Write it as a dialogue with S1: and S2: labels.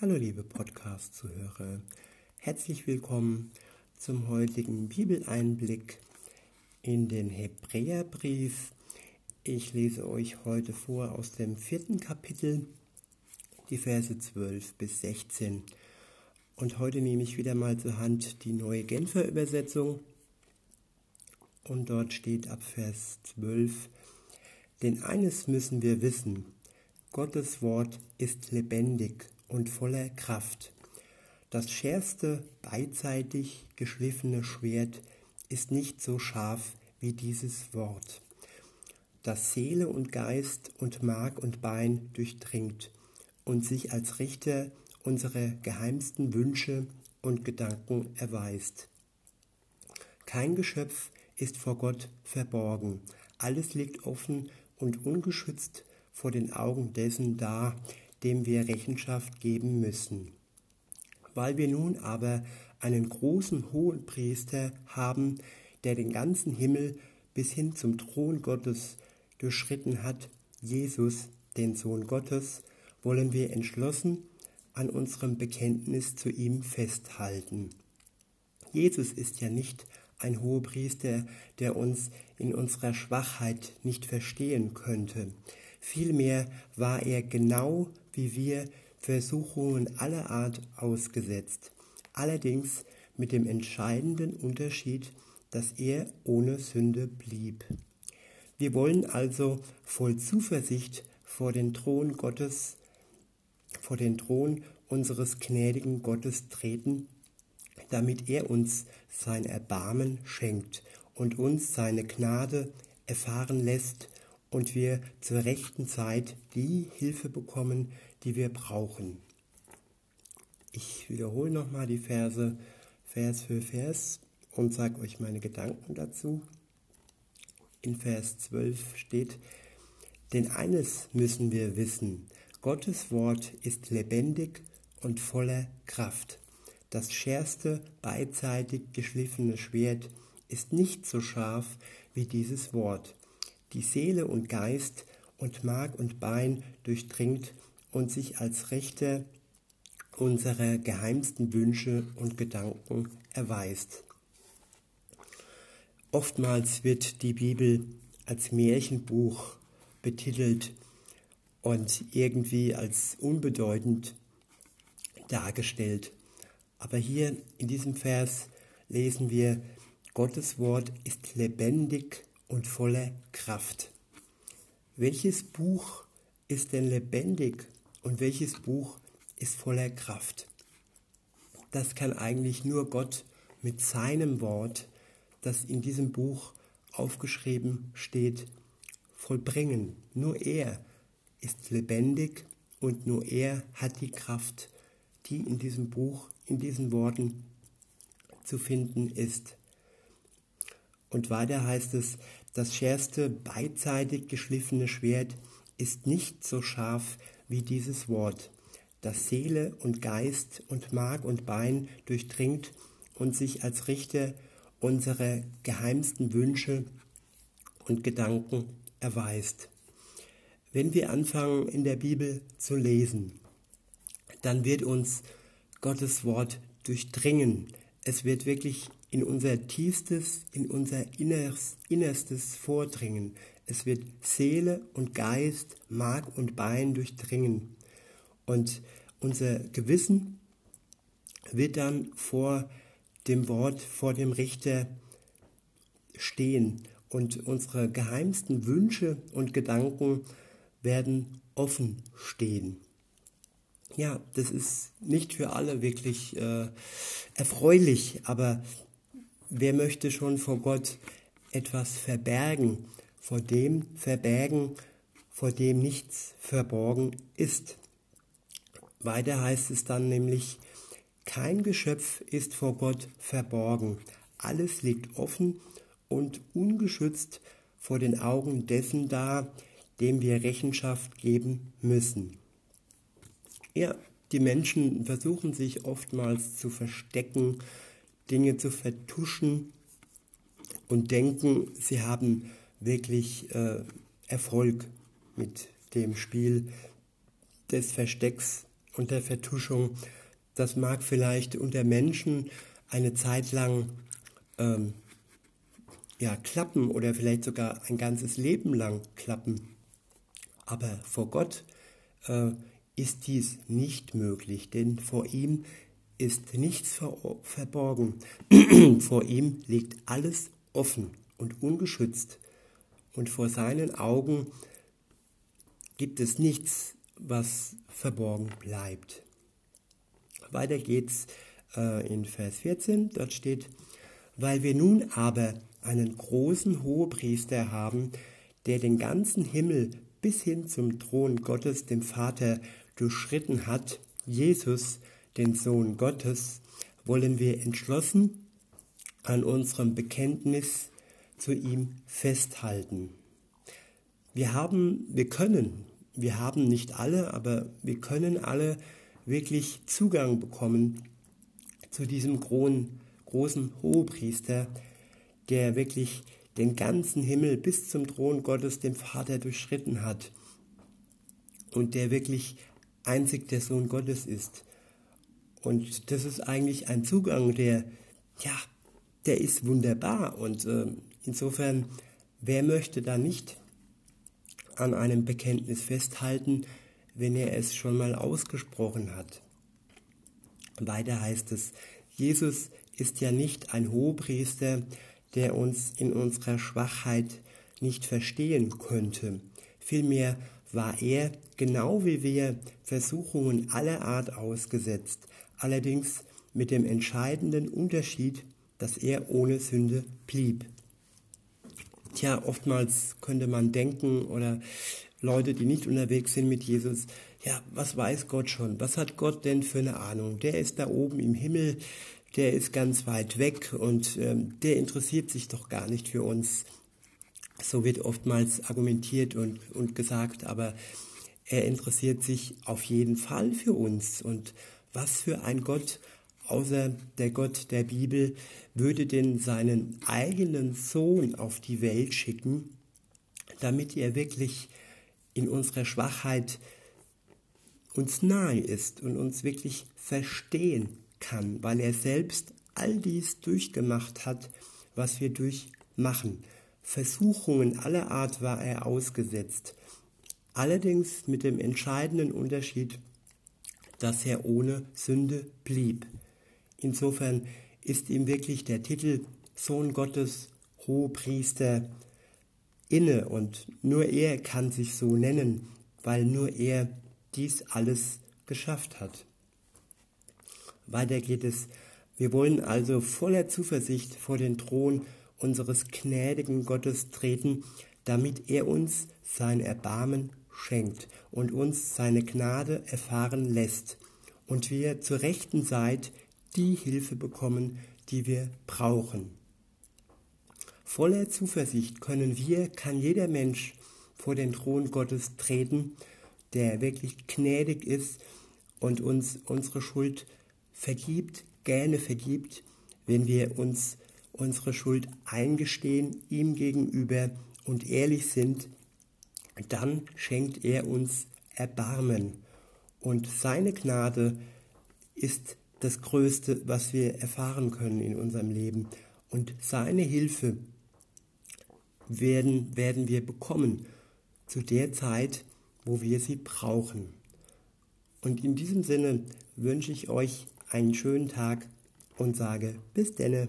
S1: Hallo liebe Podcast-Zuhörer, herzlich willkommen zum heutigen Bibeleinblick in den Hebräerbrief. Ich lese euch heute vor aus dem vierten Kapitel, die Verse 12 bis 16. Und heute nehme ich wieder mal zur Hand die neue Genfer Übersetzung. Und dort steht ab Vers 12, denn eines müssen wir wissen, Gottes Wort ist lebendig und voller Kraft. Das schärfste beidseitig geschliffene Schwert ist nicht so scharf wie dieses Wort, das Seele und Geist und Mark und Bein durchdringt und sich als Richter unserer geheimsten Wünsche und Gedanken erweist. Kein Geschöpf ist vor Gott verborgen, alles liegt offen und ungeschützt vor den Augen dessen da, dem wir Rechenschaft geben müssen. Weil wir nun aber einen großen hohen Priester haben, der den ganzen Himmel bis hin zum Thron Gottes durchschritten hat, Jesus, den Sohn Gottes, wollen wir entschlossen an unserem Bekenntnis zu ihm festhalten. Jesus ist ja nicht ein Hohepriester, der uns in unserer Schwachheit nicht verstehen könnte. Vielmehr war er genau wie wir Versuchungen aller Art ausgesetzt, allerdings mit dem entscheidenden Unterschied, dass er ohne Sünde blieb. Wir wollen also voll Zuversicht vor den Thron Gottes, vor den Thron unseres gnädigen Gottes treten, damit er uns sein Erbarmen schenkt und uns seine Gnade erfahren lässt und wir zur rechten Zeit die Hilfe bekommen, die wir brauchen. Ich wiederhole nochmal die Verse Vers für Vers und sage euch meine Gedanken dazu. In Vers 12 steht, denn eines müssen wir wissen, Gottes Wort ist lebendig und voller Kraft. Das schärfste beidseitig geschliffene Schwert ist nicht so scharf wie dieses Wort die Seele und Geist und Mark und Bein durchdringt und sich als Richter unserer geheimsten Wünsche und Gedanken erweist. Oftmals wird die Bibel als Märchenbuch betitelt und irgendwie als unbedeutend dargestellt. Aber hier in diesem Vers lesen wir, Gottes Wort ist lebendig und voller Kraft. Welches Buch ist denn lebendig und welches Buch ist voller Kraft? Das kann eigentlich nur Gott mit seinem Wort, das in diesem Buch aufgeschrieben steht, vollbringen. Nur er ist lebendig und nur er hat die Kraft, die in diesem Buch, in diesen Worten zu finden ist. Und weiter heißt es, das schärfste beidseitig geschliffene Schwert ist nicht so scharf wie dieses Wort, das Seele und Geist und Mark und Bein durchdringt und sich als Richter unserer geheimsten Wünsche und Gedanken erweist. Wenn wir anfangen in der Bibel zu lesen, dann wird uns Gottes Wort durchdringen. Es wird wirklich in unser Tiefstes, in unser Innerstes vordringen. Es wird Seele und Geist, Mark und Bein durchdringen. Und unser Gewissen wird dann vor dem Wort, vor dem Richter stehen. Und unsere geheimsten Wünsche und Gedanken werden offen stehen. Ja, das ist nicht für alle wirklich äh, erfreulich, aber Wer möchte schon vor Gott etwas verbergen, vor dem verbergen, vor dem nichts verborgen ist? Weiter heißt es dann nämlich, kein Geschöpf ist vor Gott verborgen, alles liegt offen und ungeschützt vor den Augen dessen da, dem wir Rechenschaft geben müssen. Ja, die Menschen versuchen sich oftmals zu verstecken, Dinge zu vertuschen und denken, sie haben wirklich äh, Erfolg mit dem Spiel des Verstecks unter Vertuschung. Das mag vielleicht unter Menschen eine Zeit lang ähm, ja, klappen oder vielleicht sogar ein ganzes Leben lang klappen. Aber vor Gott äh, ist dies nicht möglich, denn vor ihm ist nichts ver verborgen. vor ihm liegt alles offen und ungeschützt. Und vor seinen Augen gibt es nichts, was verborgen bleibt. Weiter geht's äh, in Vers 14. Dort steht, weil wir nun aber einen großen Hohepriester haben, der den ganzen Himmel bis hin zum Thron Gottes, dem Vater, durchschritten hat, Jesus, den Sohn Gottes, wollen wir entschlossen an unserem Bekenntnis zu ihm festhalten. Wir haben, wir können, wir haben nicht alle, aber wir können alle wirklich Zugang bekommen zu diesem großen, Hohepriester, der wirklich den ganzen Himmel bis zum Thron Gottes, dem Vater, durchschritten hat und der wirklich einzig der Sohn Gottes ist. Und das ist eigentlich ein Zugang, der, ja, der ist wunderbar. Und äh, insofern, wer möchte da nicht an einem Bekenntnis festhalten, wenn er es schon mal ausgesprochen hat? Weiter heißt es, Jesus ist ja nicht ein Hohepriester, der uns in unserer Schwachheit nicht verstehen könnte. Vielmehr war er, genau wie wir, Versuchungen aller Art ausgesetzt, allerdings mit dem entscheidenden Unterschied, dass er ohne Sünde blieb. Tja, oftmals könnte man denken oder Leute, die nicht unterwegs sind mit Jesus, ja, was weiß Gott schon? Was hat Gott denn für eine Ahnung? Der ist da oben im Himmel, der ist ganz weit weg und ähm, der interessiert sich doch gar nicht für uns. So wird oftmals argumentiert und, und gesagt, aber er interessiert sich auf jeden Fall für uns. Und was für ein Gott, außer der Gott der Bibel, würde denn seinen eigenen Sohn auf die Welt schicken, damit er wirklich in unserer Schwachheit uns nahe ist und uns wirklich verstehen kann, weil er selbst all dies durchgemacht hat, was wir durchmachen. Versuchungen aller Art war er ausgesetzt, allerdings mit dem entscheidenden Unterschied, dass er ohne Sünde blieb. Insofern ist ihm wirklich der Titel Sohn Gottes, Hohepriester inne und nur er kann sich so nennen, weil nur er dies alles geschafft hat. Weiter geht es. Wir wollen also voller Zuversicht vor den Thron unseres gnädigen Gottes treten, damit er uns sein Erbarmen schenkt und uns seine Gnade erfahren lässt und wir zur rechten Zeit die Hilfe bekommen, die wir brauchen. Voller Zuversicht können wir, kann jeder Mensch vor den Thron Gottes treten, der wirklich gnädig ist und uns unsere Schuld vergibt, gerne vergibt, wenn wir uns unsere Schuld eingestehen ihm gegenüber und ehrlich sind, dann schenkt er uns Erbarmen. Und seine Gnade ist das Größte, was wir erfahren können in unserem Leben. Und seine Hilfe werden, werden wir bekommen zu der Zeit, wo wir sie brauchen. Und in diesem Sinne wünsche ich euch einen schönen Tag und sage bis denne.